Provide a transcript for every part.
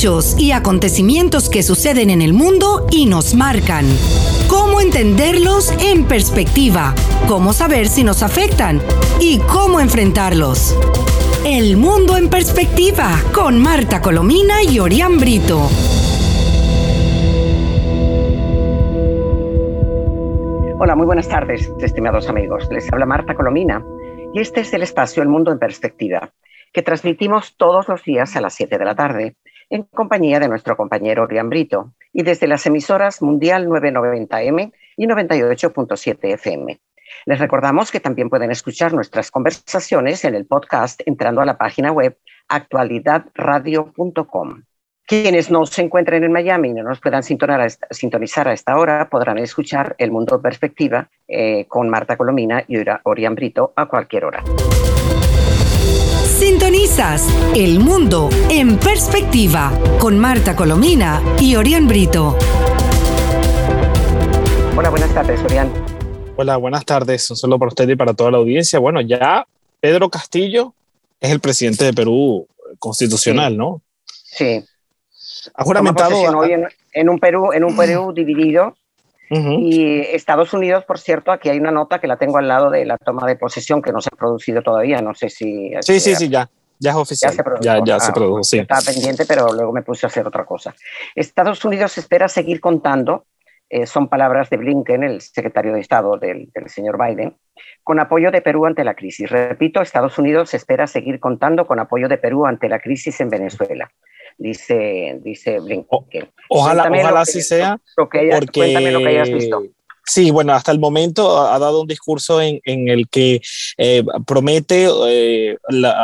y acontecimientos que suceden en el mundo y nos marcan. Cómo entenderlos en perspectiva, cómo saber si nos afectan y cómo enfrentarlos. El mundo en perspectiva con Marta Colomina y Orián Brito. Hola, muy buenas tardes, estimados amigos. Les habla Marta Colomina y este es el espacio El Mundo en Perspectiva, que transmitimos todos los días a las 7 de la tarde en compañía de nuestro compañero Orián Brito y desde las emisoras Mundial 990M y 98.7 FM. Les recordamos que también pueden escuchar nuestras conversaciones en el podcast entrando a la página web actualidadradio.com. Quienes no se encuentren en Miami y no nos puedan sintonizar a esta hora podrán escuchar El Mundo Perspectiva eh, con Marta Colomina y Orián Brito a cualquier hora. Sintonizas El Mundo en Perspectiva con Marta Colomina y Orián Brito. Hola, buenas tardes, Orián. Hola, buenas tardes. Un saludo para usted y para toda la audiencia. Bueno, ya Pedro Castillo es el presidente de Perú constitucional, ¿no? Sí. Ha juramentado. Hoy en, un Perú, en un Perú dividido. Y Estados Unidos, por cierto, aquí hay una nota que la tengo al lado de la toma de posesión que no se ha producido todavía. No sé si. Sí, sí, sí, ya. Ya es oficial. Ya se Ya, se produjo, sí. Estaba pendiente, pero luego me puse a hacer otra cosa. Estados Unidos espera seguir contando, eh, son palabras de Blinken, el secretario de Estado del, del señor Biden, con apoyo de Perú ante la crisis. Repito, Estados Unidos espera seguir contando con apoyo de Perú ante la crisis en Venezuela dice, dice Blinken. ojalá, ojalá así sea. porque... Cuéntame lo que hayas visto. Sí, bueno, hasta el momento ha dado un discurso en, en el que eh, promete eh,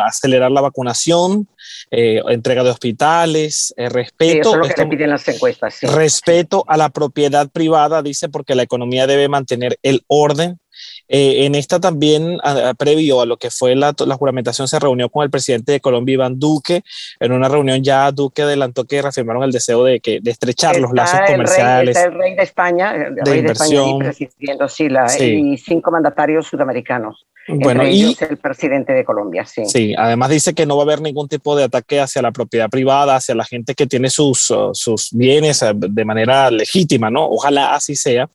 acelerar la vacunación, eh, entrega de hospitales, respeto. eso es lo que piden las encuestas. Respeto a la propiedad privada, dice, porque la economía debe mantener el orden eh, en esta también, previo a lo que fue la, juramentación, se reunió con el presidente de Colombia, Iván Duque. En una reunión ya Duque adelantó que reafirmaron el deseo de, que, de estrechar los lazos comerciales. está el rey de España, el rey de España presidiendo, sí, y cinco mandatarios sudamericanos. Bueno, y el presidente de Colombia, sí. Sí, además dice que no va a haber ningún tipo de ataque hacia la propiedad privada, hacia la gente que tiene sus, uh, sus bienes uh, de manera legítima, ¿no? Ojalá así sea.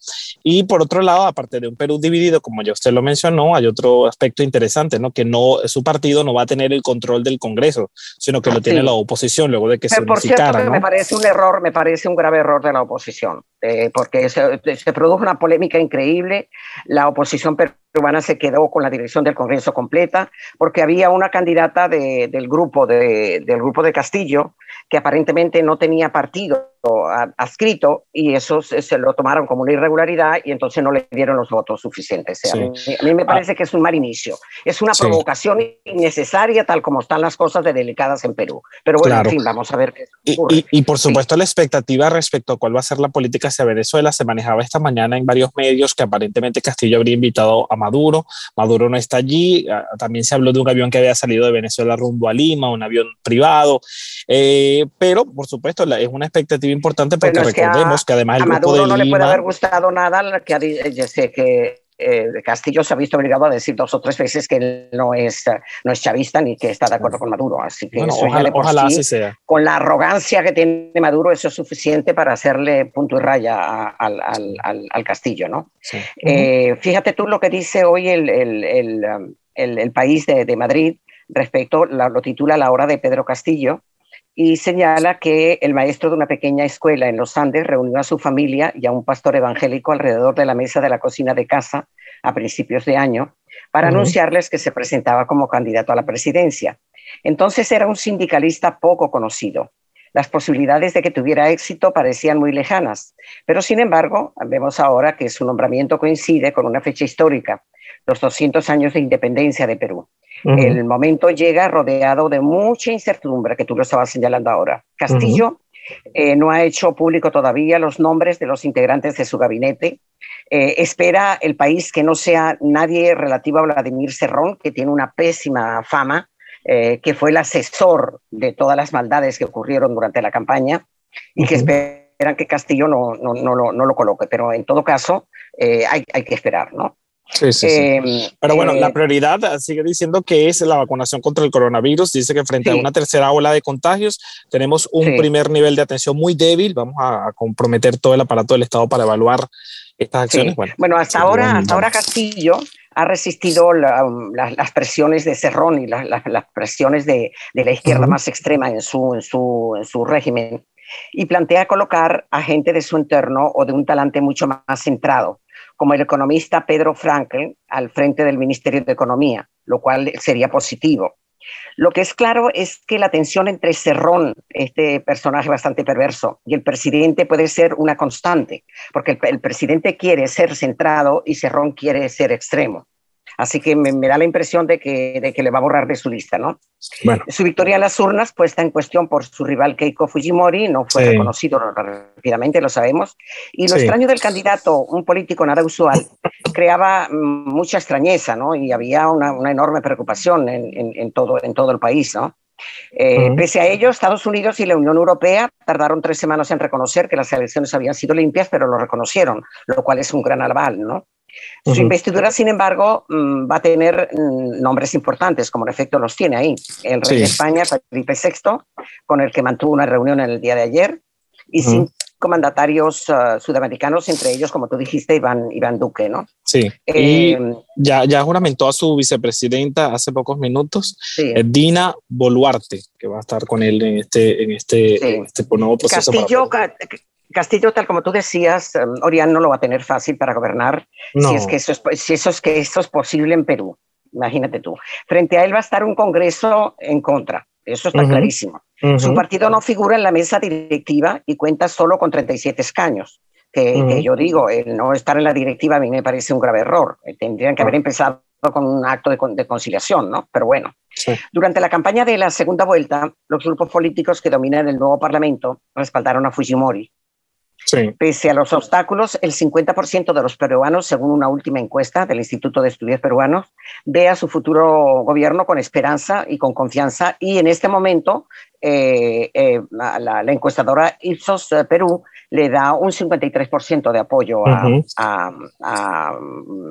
Y por otro lado, aparte de un Perú dividido, como ya usted lo mencionó, hay otro aspecto interesante, ¿no? Que no, su partido no va a tener el control del Congreso, sino que lo tiene la oposición luego de que se unificara. Por ¿no? me parece un error, me parece un grave error de la oposición, eh, porque se, se produjo una polémica increíble. La oposición peruana se quedó con la dirección del Congreso completa, porque había una candidata del, grupo de, del grupo de Castillo que aparentemente no tenía partido adscrito y eso se, lo tomaron como una irregularidad y entonces no le dieron los votos suficientes. a, mí, me parece que es un mal inicio. Es una provocación innecesaria tal como están las cosas de delicadas en Perú. Pero bueno, en fin, vamos a ver qué y, y, por supuesto la expectativa respecto a cuál va a ser la política hacia Venezuela se manejaba esta mañana en varios medios que aparentemente Castillo habría invitado a Maduro. Maduro no está allí. Ah, también se habló de un avión que había salido de Venezuela rumbo a Lima, un avión privado. Eh, pero, por supuesto, es una expectativa importante porque recordemos que, además el a Maduro no le puede haber gustado nada que eh, sé que eh, Castillo se ha visto obligado a decir dos o tres veces que él no es, no es chavista ni que está de acuerdo con Maduro. Así que ojalá, así sea. con la arrogancia que tiene Maduro, eso es suficiente para hacerle punto y raya al, al, al, Castillo. ¿no? fíjate tú lo que dice hoy el, el, el, el país de, de, Madrid respecto, lo titula La hora de Pedro Castillo y señala que el maestro de una pequeña escuela en los Andes reunió a su familia y a un pastor evangélico alrededor de la mesa de la cocina de casa a principios de año para anunciarles que se presentaba como candidato a la presidencia. Entonces era un sindicalista poco conocido. Las posibilidades de que tuviera éxito parecían muy lejanas, pero sin embargo, vemos ahora que su nombramiento coincide con una fecha histórica, los 200 años de independencia de Perú. El momento llega rodeado de mucha incertidumbre, que tú lo estabas señalando ahora. Castillo eh, no ha hecho público todavía los nombres de los integrantes de su gabinete. Eh, espera el país que no sea nadie relativo a Vladimir Serrón, que tiene una pésima fama, eh, que fue el asesor de todas las maldades que ocurrieron durante la campaña y que esperan que Castillo no, no, no, lo, no, lo, coloque. Pero en todo caso, hay, hay, que esperar, ¿no? Sí, sí, sí. Pero bueno, la prioridad sigue diciendo que es la vacunación contra el coronavirus. Dice que frente a una tercera ola de contagios tenemos un primer nivel de atención muy débil. Vamos a, comprometer todo el aparato del Estado para evaluar estas acciones. Bueno, hasta ahora, hasta ahora Castillo ha resistido las presiones de Cerrón y las presiones de, la izquierda más extrema en su, en, su, en su régimen y plantea colocar a gente de su entorno o de un talante mucho más centrado, como el economista Pedro Frankel al frente del Ministerio de Economía, lo cual sería positivo. Lo que es claro es que la tensión entre Cerrón, este personaje bastante perverso, y el presidente puede ser una constante, porque el, presidente quiere ser centrado y Cerrón quiere ser extremo. Así que me, da la impresión de que, de que, le va a borrar de su lista, ¿no? Su victoria en las urnas, puesta en cuestión por su rival Keiko Fujimori, no fue reconocido rápidamente, lo sabemos. Y lo extraño del candidato, un político nada usual, creaba mucha extrañeza, ¿no? Y había una, una enorme preocupación en, en, todo, en todo el país, ¿no? Eh, pese a ello, Estados Unidos y la Unión Europea tardaron tres semanas en reconocer que las elecciones habían sido limpias, pero lo reconocieron, lo cual es un gran aval, ¿no? Su investidura, sin embargo, mm, va a tener mm, nombres importantes, como en efecto los tiene ahí. El rey de España, Felipe VI, con el que mantuvo una reunión en el día de ayer, y cinco mandatarios uh, sudamericanos, entre ellos, como tú dijiste, Iván, Iván Duque, ¿no? Sí. y eh, ya, ya juramentó a su vicepresidenta hace pocos minutos, eh, Dina Boluarte, que va a estar con él en este, en este, este nuevo proceso. Castillo, Castillo, tal como tú decías, um, Orián no lo va a tener fácil para gobernar si, es que eso es, si eso es que eso es posible en Perú. Imagínate tú. Frente a él va a estar un Congreso en contra. Eso está clarísimo. Su partido no figura en la mesa directiva y cuenta solo con 37 escaños. Que, yo digo, el no estar en la directiva a mí me parece un grave error. Eh, tendrían que haber empezado con un acto de, conciliación, ¿no? Pero bueno, durante la campaña de la segunda vuelta, los grupos políticos que dominan el nuevo Parlamento respaldaron a Fujimori Pese a los obstáculos, el 50% de los peruanos, según una última encuesta del Instituto de Estudios Peruanos, ve a su futuro gobierno con esperanza y con confianza. Y en este momento, eh, eh, la, encuestadora Ipsos eh, Perú le da un 53% de apoyo a,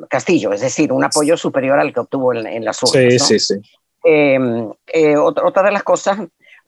Castillo, es decir, un apoyo superior al que obtuvo en, las urnas. Sí, sí, sí. otra de las cosas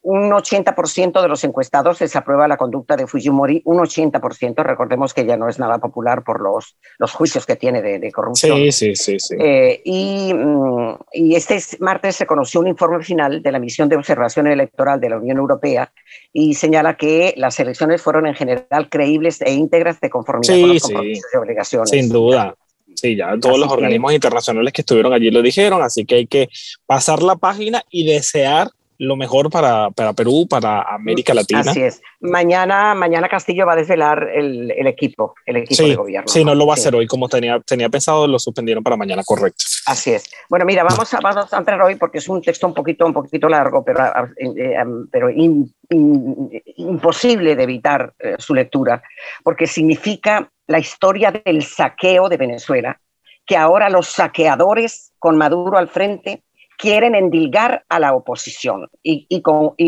un 80% de los encuestados desaprueba la conducta de Fujimori, un 80%, recordemos que ya no es nada popular por los, los juicios que tiene de, corrupción. Sí, sí, sí. sí. Eh, y, mm, y, este martes se conoció un informe final de la misión de observación electoral de la Unión Europea y señala que las elecciones fueron en general creíbles e íntegras de conformidad con los compromisos y obligaciones. Sin duda. Sí, ya todos los organismos internacionales que estuvieron allí lo dijeron, así que hay que pasar la página y desear lo mejor para, para, Perú, para América Latina. Así es. Mañana, mañana Castillo va a desvelar el, el equipo, el equipo de gobierno. Sí, no lo va a hacer hoy como tenía, tenía pensado, lo suspendieron para mañana, correcto. Así es. Bueno, mira, vamos a, vamos a entrar hoy porque es un texto un poquito, un poquito largo, pero, eh, eh, pero imposible de evitar eh, su lectura, porque significa la historia del saqueo de Venezuela, que ahora los saqueadores con Maduro al frente quieren endilgar a la oposición y,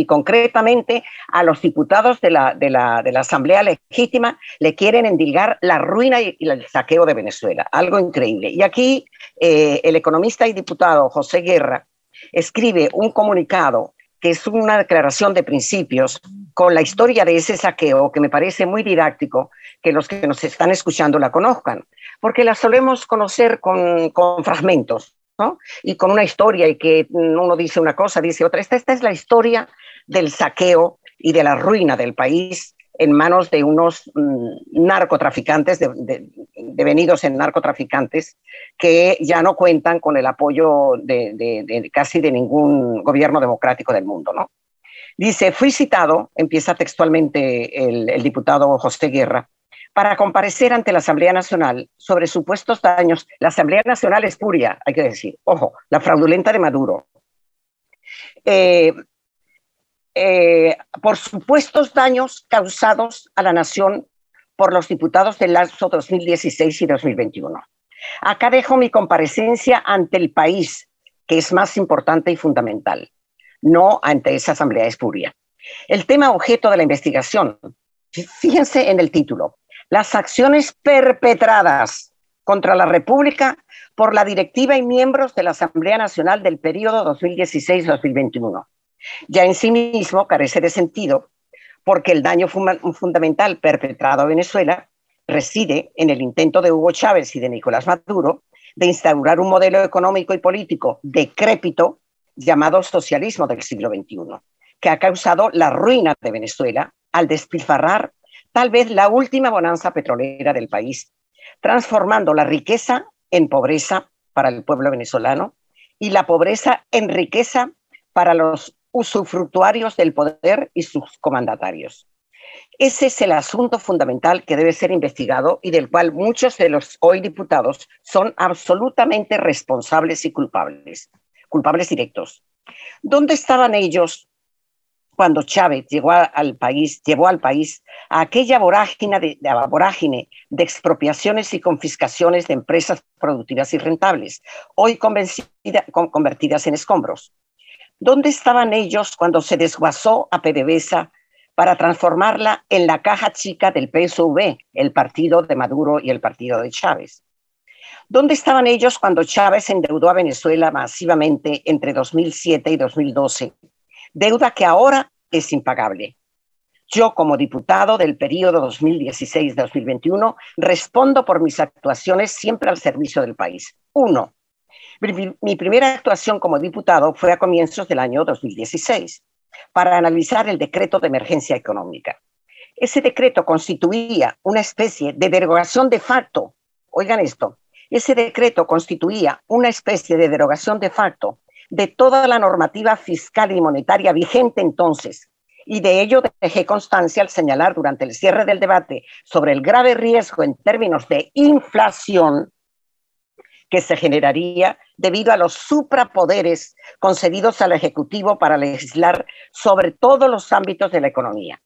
concretamente a los diputados de la, Asamblea Legítima le quieren endilgar la ruina y, el saqueo de Venezuela. Algo increíble. Y aquí eh, el economista y diputado José Guerra escribe un comunicado que es una declaración de principios con la historia de ese saqueo que me parece muy didáctico que los que nos están escuchando la conozcan, porque la solemos conocer con, con fragmentos y con una historia y que uno dice una cosa, dice otra. Esta, esta es la historia del saqueo y de la ruina del país en manos de unos mm, narcotraficantes, devenidos en narcotraficantes, que ya no cuentan con el apoyo de, casi de ningún gobierno democrático del mundo. ¿no? Dice, fui citado, empieza textualmente el diputado José Guerra, para comparecer ante la Asamblea Nacional sobre supuestos daños. La Asamblea Nacional es puria, hay que decir, ojo, la fraudulenta de Maduro. Eh, eh, por supuestos daños causados a la nación por los diputados del lazo 2016 y 2021. Acá dejo mi comparecencia ante el país, que es más importante y fundamental, no ante esa asamblea espuria. El tema objeto de la investigación, fíjense en el título, las acciones perpetradas contra la República por la directiva y miembros de la Asamblea Nacional del periodo 2016-2021. Ya en sí mismo carece de sentido porque el daño fundamental perpetrado a Venezuela reside en el intento de Hugo Chávez y de Nicolás Maduro de instaurar un modelo económico y político decrépito llamado socialismo del siglo XXI, que ha causado la ruina de Venezuela al despilfarrar tal vez la última bonanza petrolera del país, transformando la riqueza en pobreza para el pueblo venezolano y la pobreza en riqueza para los usufructuarios del poder y sus comandatarios. Ese es el asunto fundamental que debe ser investigado y del cual muchos de los hoy diputados son absolutamente responsables y culpables, culpables directos. ¿Dónde estaban ellos cuando Chávez llegó al país, llevó al país a aquella vorágine de, expropiaciones y confiscaciones de empresas productivas y rentables, hoy convertidas en escombros? ¿Dónde estaban ellos cuando se desguazó a PDVSA para transformarla en la caja chica del PSV, el partido de Maduro y el partido de Chávez. ¿Dónde estaban ellos cuando Chávez endeudó a Venezuela masivamente entre 2007 y 2012? Deuda que ahora es impagable. Yo, como diputado del periodo 2016-2021, respondo por mis actuaciones siempre al servicio del país. Uno, mi primera actuación como diputado fue a comienzos del año 2016 para analizar el decreto de emergencia económica. Ese decreto constituía una especie de derogación de facto. Oigan esto, ese decreto constituía una especie de derogación de facto de toda la normativa fiscal y monetaria vigente entonces. Y de ello dejé constancia al señalar durante el cierre del debate sobre el grave riesgo en términos de inflación que se generaría debido a los suprapoderes concedidos al Ejecutivo para legislar sobre todos los ámbitos de la economía.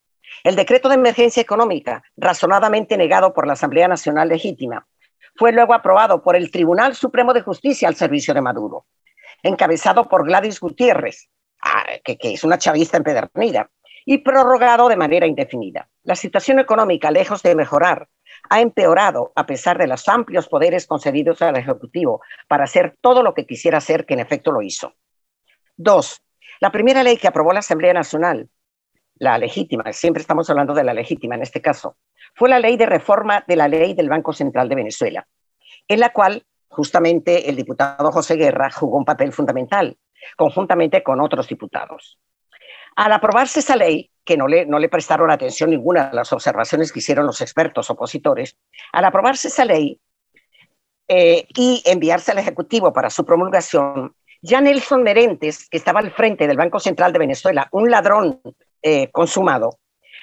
El decreto de emergencia económica, razonadamente negado por la Asamblea Nacional Legítima, fue luego aprobado por el Tribunal Supremo de Justicia al servicio de Maduro, encabezado por Gladys Gutiérrez, ah, que, que es una chavista empedernida, y prorrogado de manera indefinida. La situación económica, lejos de mejorar, ha empeorado a pesar de los amplios poderes concedidos al Ejecutivo para hacer todo lo que quisiera hacer, que en efecto lo hizo. Dos, la primera ley que aprobó la Asamblea Nacional, la legítima, siempre estamos hablando de la legítima en este caso, fue la ley de reforma de la ley del Banco Central de Venezuela, en la cual justamente el diputado José Guerra jugó un papel fundamental, conjuntamente con otros diputados. Al aprobarse esa ley, que no le, no le prestaron atención ninguna a las observaciones que hicieron los expertos opositores, al aprobarse esa ley eh, y enviarse al Ejecutivo para su promulgación, ya Nelson Merentes, que estaba al frente del Banco Central de Venezuela, un ladrón eh, consumado,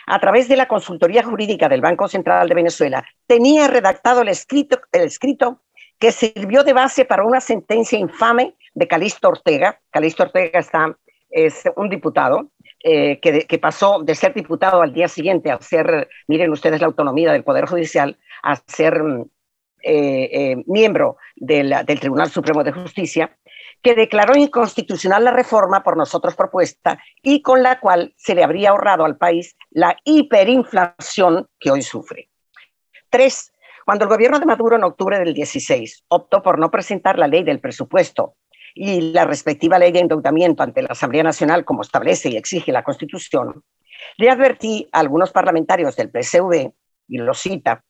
a través de la consultoría jurídica del Banco Central de Venezuela, tenía redactado el escrito, el escrito que sirvió de base para una sentencia infame de Calixto Ortega. Calixto Ortega está, es un diputado eh, que, pasó de ser diputado al día siguiente a ser, miren ustedes la autonomía del Poder Judicial, a ser mm, eh, eh, miembro del Tribunal Supremo de Justicia, que declaró inconstitucional la reforma por nosotros propuesta y con la cual se le habría ahorrado al país la hiperinflación que hoy sufre. Tres, cuando el gobierno de Maduro en octubre del 16 optó por no presentar la ley del presupuesto y la respectiva ley de endeudamiento ante la Asamblea Nacional, como establece y exige la Constitución, le advertí a algunos parlamentarios del PSV, y lo cita,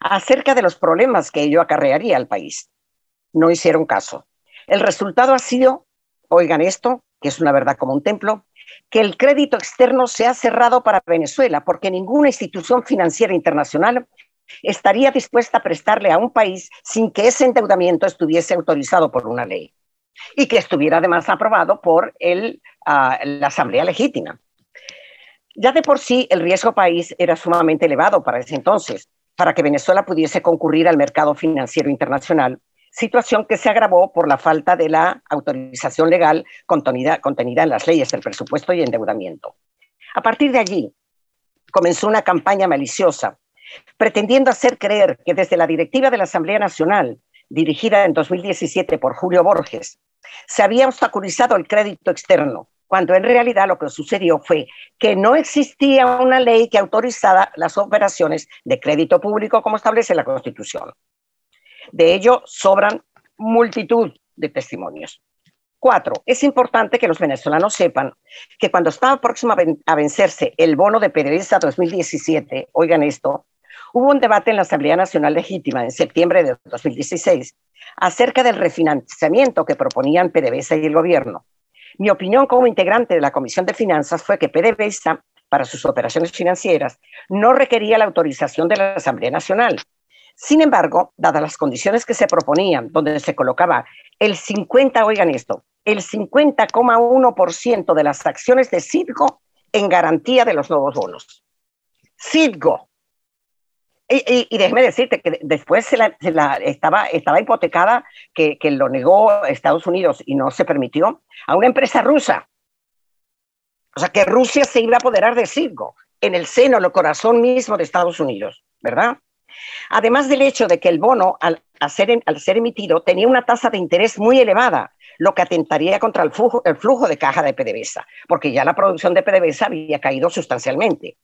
acerca de los problemas que ello acarrearía al país. No hicieron caso. El resultado ha sido, oigan esto, que es una verdad como un templo, que el crédito externo se ha cerrado para Venezuela porque ninguna institución financiera internacional estaría dispuesta a prestarle a un país sin que ese endeudamiento estuviese autorizado por una ley y que estuviera además aprobado por ah, la Asamblea Legítima. Ya de por sí el riesgo país era sumamente elevado para ese entonces, para que Venezuela pudiese concurrir al mercado financiero internacional, situación que se agravó por la falta de la autorización legal contenida, contenida en las leyes del presupuesto y endeudamiento. A partir de allí, comenzó una campaña maliciosa, pretendiendo hacer creer que desde la directiva de la Asamblea Nacional dirigida en 2017 por Julio Borges, se había obstaculizado el crédito externo, cuando en realidad lo que sucedió fue que no existía una ley que autorizara las operaciones de crédito público como establece la Constitución. De ello sobran multitud de testimonios. Cuatro, es importante que los venezolanos sepan que cuando estaba próximo a vencerse el bono de PDVSA 2017, oigan esto, hubo un debate en la Asamblea Nacional Legítima en septiembre de 2016 acerca del refinanciamiento que proponían PDVSA y el gobierno. Mi opinión como integrante de la Comisión de Finanzas fue que PDVSA, para sus operaciones financieras, no requería la autorización de la Asamblea Nacional, sin embargo, dadas las condiciones que se proponían, donde se colocaba el 50, oigan esto, el 50,1% de las acciones de Citgo en garantía de los nuevos bonos. Citgo. Y, y, déjeme decirte que después se la, estaba, estaba hipotecada, que, que lo negó Estados Unidos y no se permitió, a una empresa rusa. O sea, que Rusia se iba a apoderar de Citgo en el seno, en el corazón mismo de Estados Unidos, ¿verdad? Además del hecho de que el bono, al, ser, al ser emitido, tenía una tasa de interés muy elevada, lo que atentaría contra el flujo, el flujo de caja de PDVSA, porque ya la producción de PDVSA había caído sustancialmente.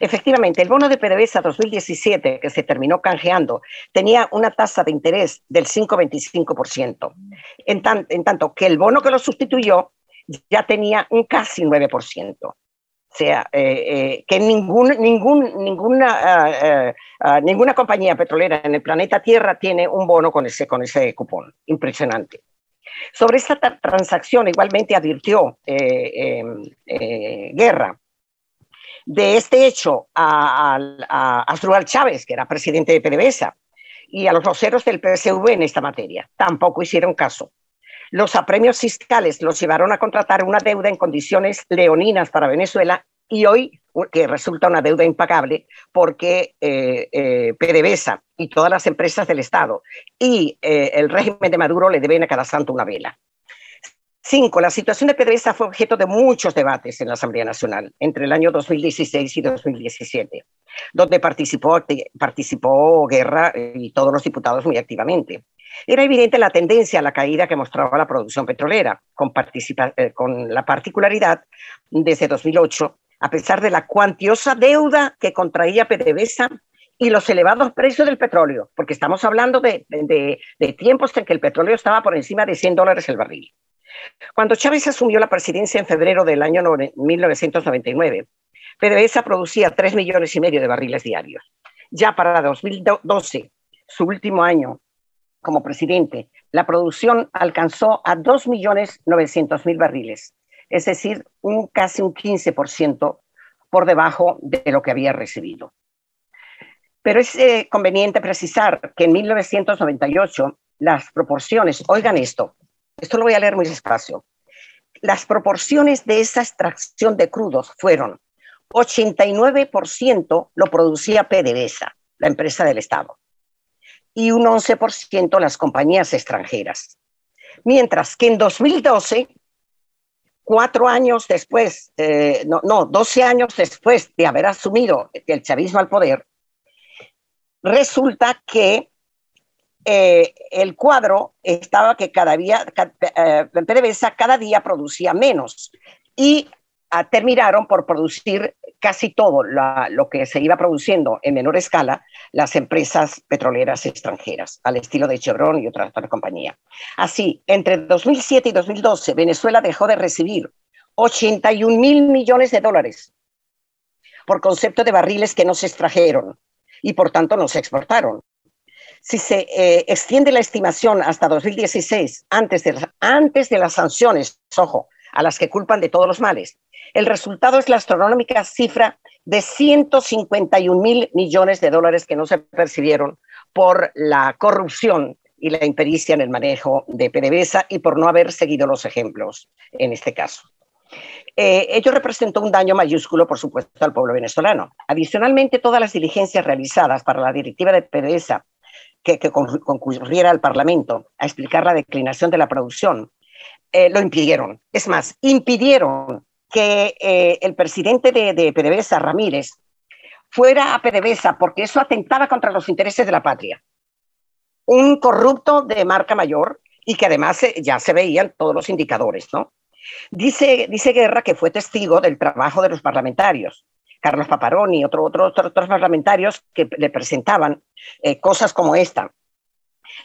Efectivamente, el bono de PDVSA 2017, que se terminó canjeando, tenía una tasa de interés del 5,25%, en, en tanto que el bono que lo sustituyó ya tenía un casi 9% sea, eh, eh, que ningún, ningún, ninguna, ah, eh, ah, ninguna compañía petrolera en el planeta Tierra tiene un bono con ese, con ese cupón. Impresionante. Sobre esta transacción igualmente advirtió em, Guerra de este hecho a, a, Chávez, que era presidente de PDVSA, y a los voceros del PSV en esta materia. Tampoco hicieron caso. Los apremios fiscales los llevaron a contratar una deuda en condiciones leoninas para Venezuela y hoy que resulta una deuda impagable porque eh, eh, PDVSA y todas las empresas del Estado y eh, el régimen de Maduro le deben a cada santo una vela. La situación de PDVSA fue objeto de muchos debates en la Asamblea Nacional entre el año 2016 y 2017, donde participó, Guerra y todos los diputados muy activamente. Era evidente la tendencia a la caída que mostraba la producción petrolera, con, eh, la particularidad desde 2008, a pesar de la cuantiosa deuda que contraía PDVSA y los elevados precios del petróleo, porque estamos hablando de, de, tiempos en que el petróleo estaba por encima de 100 dólares el barril. Cuando Chávez asumió la presidencia en febrero del año 1999, PDVSA producía 3 millones y medio de barriles diarios. Ya para 2012, su último año como presidente, la producción alcanzó a 2.900.000 barriles, es decir, un, casi un 15% por debajo de lo que había recibido. Pero es eh, conveniente precisar que en 1998 las proporciones, oigan esto, esto lo voy a leer muy despacio, las proporciones de esa extracción de crudos fueron 89% lo producía PDVSA, la empresa del Estado y un 11% las compañías extranjeras. Mientras que en 2012, cuatro años después, eh, no, no, 12 años después de haber asumido el chavismo al poder, resulta que eh, el cuadro estaba que cada día, eh, PDVSA cada día producía menos y terminaron por producir casi todo lo que se iba produciendo en menor escala las empresas petroleras extranjeras, al estilo de Chevron y otras otra compañías. Así, entre 2007 y 2012, Venezuela dejó de recibir 81 mil millones de dólares por concepto de barriles que no se extrajeron y por tanto no se exportaron. Si se eh, extiende la estimación hasta 2016, antes de, antes de las sanciones, ojo, a las que culpan de todos los males, el resultado es la astronómica cifra de 151 mil millones de dólares que no se percibieron por la corrupción y la impericia en el manejo de PDVSA y por no haber seguido los ejemplos en este caso. Eh, ello representó un daño mayúsculo, por supuesto, al pueblo venezolano. Adicionalmente, todas las diligencias realizadas para la directiva de PDVSA que, concurriera al Parlamento a explicar la declinación de la producción, eh, lo impidieron. Es más, impidieron que eh, el presidente de, PDVSA, Ramírez, fuera a PDVSA porque eso atentaba contra los intereses de la patria. Un corrupto de marca mayor y que además eh, ya se veían todos los indicadores, ¿no? Dice, dice Guerra que fue testigo del trabajo de los parlamentarios, Carlos Paparoni y otro, otro, otros parlamentarios que le presentaban eh, cosas como esta.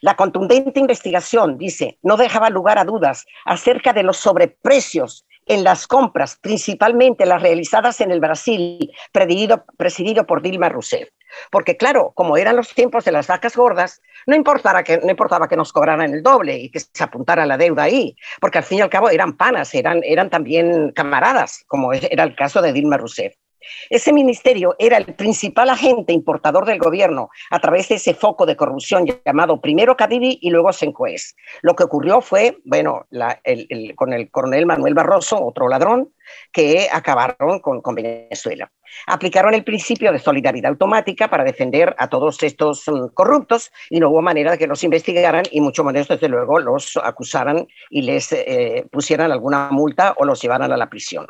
La contundente investigación, dice, no dejaba lugar a dudas acerca de los sobreprecios en las compras, principalmente las realizadas en el Brasil, presidido, presidido por Dilma Rousseff. Porque claro, como eran los tiempos de las vacas gordas, no importaba, que, no importaba que nos cobraran el doble y que se apuntara la deuda ahí, porque al fin y al cabo eran panas, eran, eran también camaradas, como era el caso de Dilma Rousseff. Ese ministerio era el principal agente importador del gobierno a través de ese foco de corrupción llamado primero Cadivi y luego Sencoes. Lo que ocurrió fue, bueno, con el coronel Manuel Barroso, otro ladrón, que acabaron con, Venezuela. Aplicaron el principio de solidaridad automática para defender a todos estos mm, corruptos y no hubo manera de que los investigaran y mucho menos, desde luego, los acusaran y les eh, pusieran alguna multa o los llevaran a la prisión.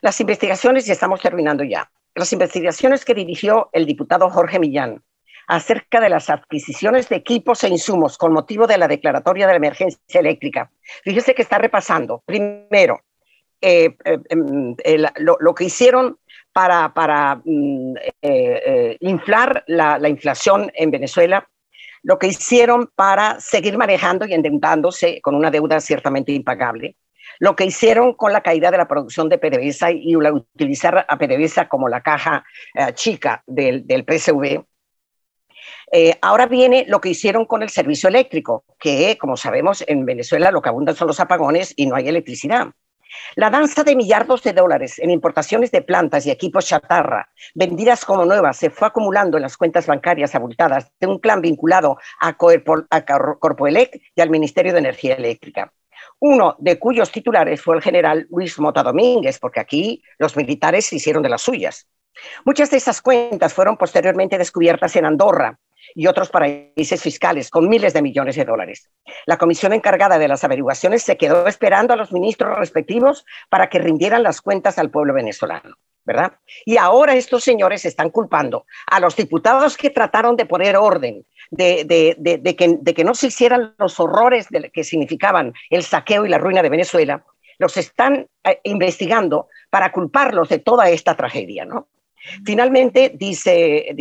Las investigaciones, y estamos terminando ya, las investigaciones que dirigió el diputado Jorge Millán acerca de las adquisiciones de equipos e insumos con motivo de la declaratoria de la emergencia eléctrica. Fíjese que está repasando, primero, eh, eh, em, lo, que hicieron para, mm, eh, inflar la, la, inflación en Venezuela, lo que hicieron para seguir manejando y endeudándose con una deuda ciertamente impagable, lo que hicieron con la caída de la producción de PDVSA y utilizar a PDVSA como la caja eh, chica del, del PSV. Eh, ahora viene lo que hicieron con el servicio eléctrico, que como sabemos en Venezuela lo que abundan son los apagones y no hay electricidad. La danza de millardos de dólares en importaciones de plantas y equipos chatarra, vendidas como nuevas, se fue acumulando en las cuentas bancarias abultadas de un clan vinculado a, Corpoelec y al Ministerio de Energía Eléctrica uno de cuyos titulares fue el general Luis Mota Domínguez, porque aquí los militares se hicieron de las suyas. Muchas de esas cuentas fueron posteriormente descubiertas en Andorra y otros países fiscales con miles de millones de dólares. La comisión encargada de las averiguaciones se quedó esperando a los ministros respectivos para que rindieran las cuentas al pueblo venezolano. ¿Verdad? Y ahora estos señores están culpando a los diputados que trataron de poner orden, de, que, no se hicieran los horrores que significaban el saqueo y la ruina de Venezuela, los están eh, investigando para culparlos de toda esta tragedia. Finalmente, dice,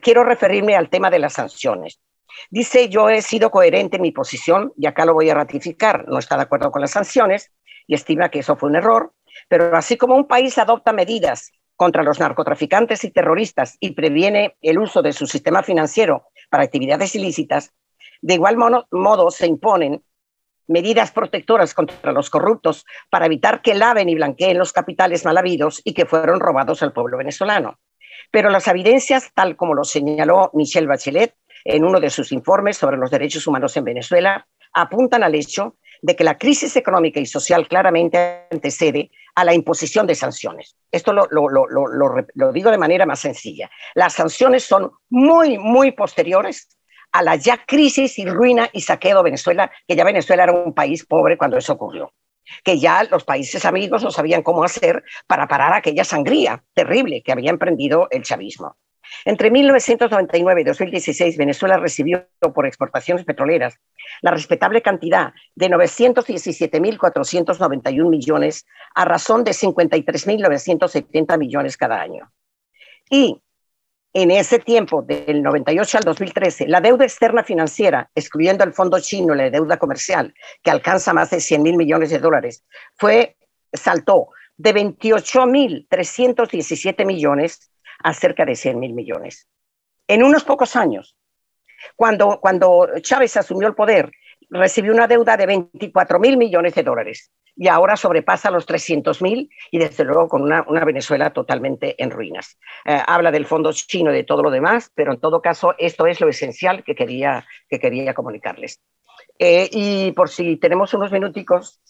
quiero referirme al tema de las sanciones. Dice, yo he sido coherente en mi posición y acá lo voy a ratificar. No está de acuerdo con las sanciones y estima que eso fue un error, pero así como un país adopta medidas contra los narcotraficantes y terroristas y previene el uso de su sistema financiero para actividades ilícitas, de igual modo, se imponen medidas protectoras contra los corruptos para evitar que laven y blanqueen los capitales mal habidos y que fueron robados al pueblo venezolano. Pero las evidencias, tal como lo señaló Michelle Bachelet en uno de sus informes sobre los derechos humanos en Venezuela, apuntan al hecho de que la crisis económica y social claramente antecede a la imposición de sanciones. Esto lo, digo de manera más sencilla. Las sanciones son muy, muy posteriores a la ya crisis y ruina y saqueo de Venezuela, que ya Venezuela era un país pobre cuando eso ocurrió que ya los países amigos no sabían cómo hacer para parar aquella sangría terrible que había emprendido el chavismo. Entre 1999 y 2016, Venezuela recibió por exportaciones petroleras la respetable cantidad de 917.491 millones a razón de 53.970 millones cada año. Y en ese tiempo, del 98 al 2013, la deuda externa financiera, excluyendo el fondo chino, la deuda comercial, que alcanza más de 100.000 millones de dólares, fue, saltó de 28.317 millones a cerca de 100 mil millones. En unos pocos años, cuando, cuando Chávez asumió el poder, recibió una deuda de 24 mil millones de dólares y ahora sobrepasa los 300 mil y desde luego con una, Venezuela totalmente en ruinas. Eh, habla del fondo chino y de todo lo demás, pero en todo caso esto es lo esencial que quería, que quería comunicarles. Eh, y por si tenemos unos minuticos,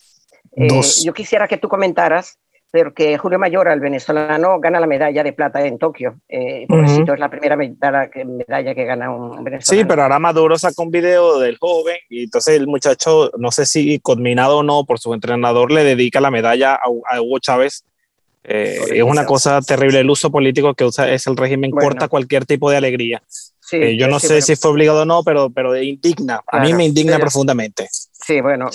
eh, yo quisiera que tú comentaras pero que Julio Mayora, el venezolano, gana la medalla de plata en Tokio. Eh, es la primera medalla que, medalla que gana un venezolano. Sí, pero ahora Maduro sacó un video del joven y entonces el muchacho, no sé si conminado o no por su entrenador, le dedica la medalla a, Hugo Chávez. Eh, es una cosa terrible el uso político que usa es el régimen corta cualquier tipo de alegría. Eh, yo no sé si fue obligado o no, pero, pero indigna. A mí me indigna profundamente. Sí, bueno,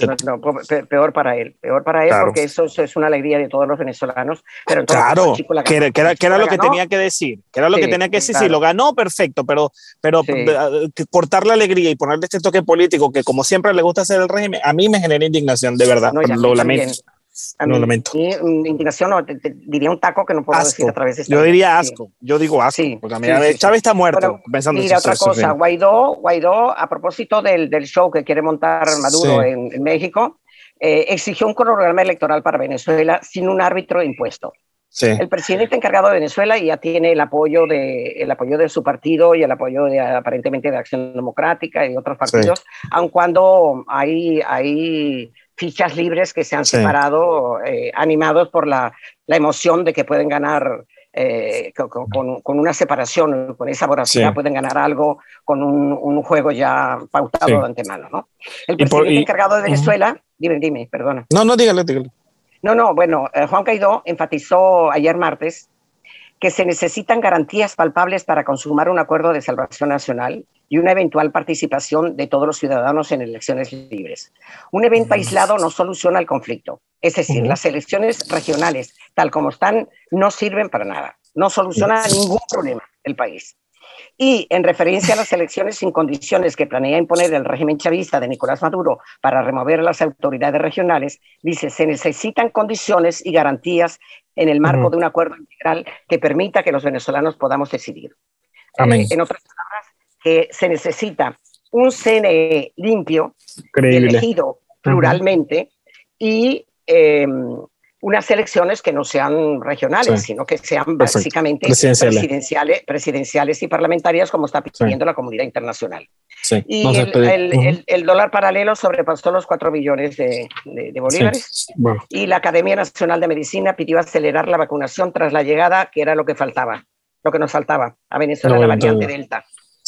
peor para él, peor para él porque eso, es una alegría de todos los venezolanos. Pero claro, que, era, lo que tenía que decir, que era lo que tenía que decir, si lo ganó, perfecto, pero, pero cortar la alegría y ponerle este toque político que como siempre le gusta hacer el régimen, a mí me genera indignación, de verdad, lo lamento. A no lamento. indignación, no, diría un taco que no puedo decir a través de esta Yo diría asco, yo digo asco, porque a mí Chávez está muerto. pensando mira, otra cosa, Guaidó, Guaidó, a propósito del, del show que quiere montar Maduro en, en, México, eh, exigió un cronograma electoral para Venezuela sin un árbitro impuesto. Sí. El presidente encargado de Venezuela ya tiene el apoyo de, el apoyo de su partido y el apoyo de, aparentemente de Acción Democrática y otros partidos, aun cuando hay, hay fichas libres que se han separado, eh, animados por la, la, emoción de que pueden ganar eh, con, con, una separación, con esa voracidad, pueden ganar algo con un, un juego ya pautado de antemano. ¿no? El presidente encargado de Venezuela, dime, dime, perdona. No, no, dígale, dígale. No, no, bueno, eh, Juan Caidó enfatizó ayer martes que se necesitan garantías palpables para consumar un acuerdo de salvación nacional y una eventual participación de todos los ciudadanos en elecciones libres. Un evento aislado no soluciona el conflicto. Es decir, las elecciones regionales, tal como están, no sirven para nada. No solucionan ningún problema el país. Y en referencia a las elecciones sin condiciones que planea imponer el régimen chavista de Nicolás Maduro para remover a las autoridades regionales, dice, se necesitan condiciones y garantías en el marco de un acuerdo integral que permita que los venezolanos podamos decidir. Amén. en otras palabras, que se necesita un CNE limpio, elegido pluralmente y em, unas elecciones que no sean regionales, sino que sean básicamente presidenciales. presidenciales. y parlamentarias, como está pidiendo la comunidad internacional. Y el, dólar paralelo sobrepasó los 4 billones de, bolívares. Y la Academia Nacional de Medicina pidió acelerar la vacunación tras la llegada, que era lo que faltaba, lo que nos faltaba a Venezuela, la variante Delta.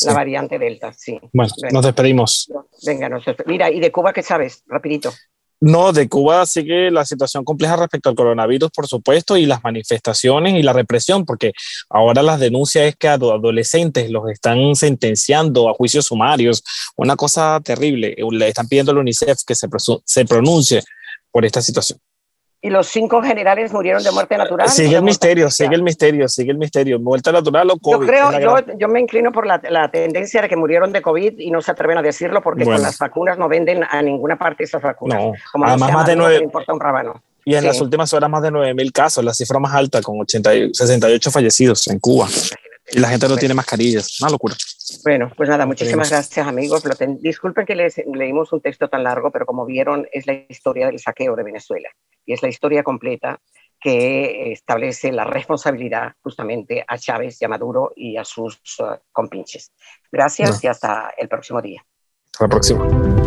La variante Delta, sí. Bueno, nos despedimos. Venga, nos Mira, ¿y de Cuba qué sabes? Rapidito. No, de Cuba sigue la situación compleja respecto al coronavirus, por supuesto, y las manifestaciones y la represión, porque ahora las denuncias es que a adolescentes los están sentenciando a juicios sumarios, una cosa terrible. Le están pidiendo al UNICEF que se, se pronuncie por esta situación y los cinco generales murieron de muerte natural. Sigue el misterio, sigue el misterio, sigue el misterio. Muerte natural o COVID. Yo creo, yo, yo, me inclino por la, la, tendencia de que murieron de COVID y no se atreven a decirlo porque con las vacunas no venden a ninguna parte esas vacunas. No, Como además más de nueve. importa un rábano. Y en las últimas horas más de 9.000 casos, la cifra más alta, con 80, 68 fallecidos en Cuba. Y la gente no tiene mascarillas. Una locura. Bueno, pues nada, muchísimas gracias amigos. Disculpen que les leímos un texto tan largo, pero como vieron es la historia del saqueo de Venezuela y es la historia completa que establece la responsabilidad justamente a Chávez y a Maduro y a sus uh, compinches. Gracias y hasta el próximo día. Hasta la próxima.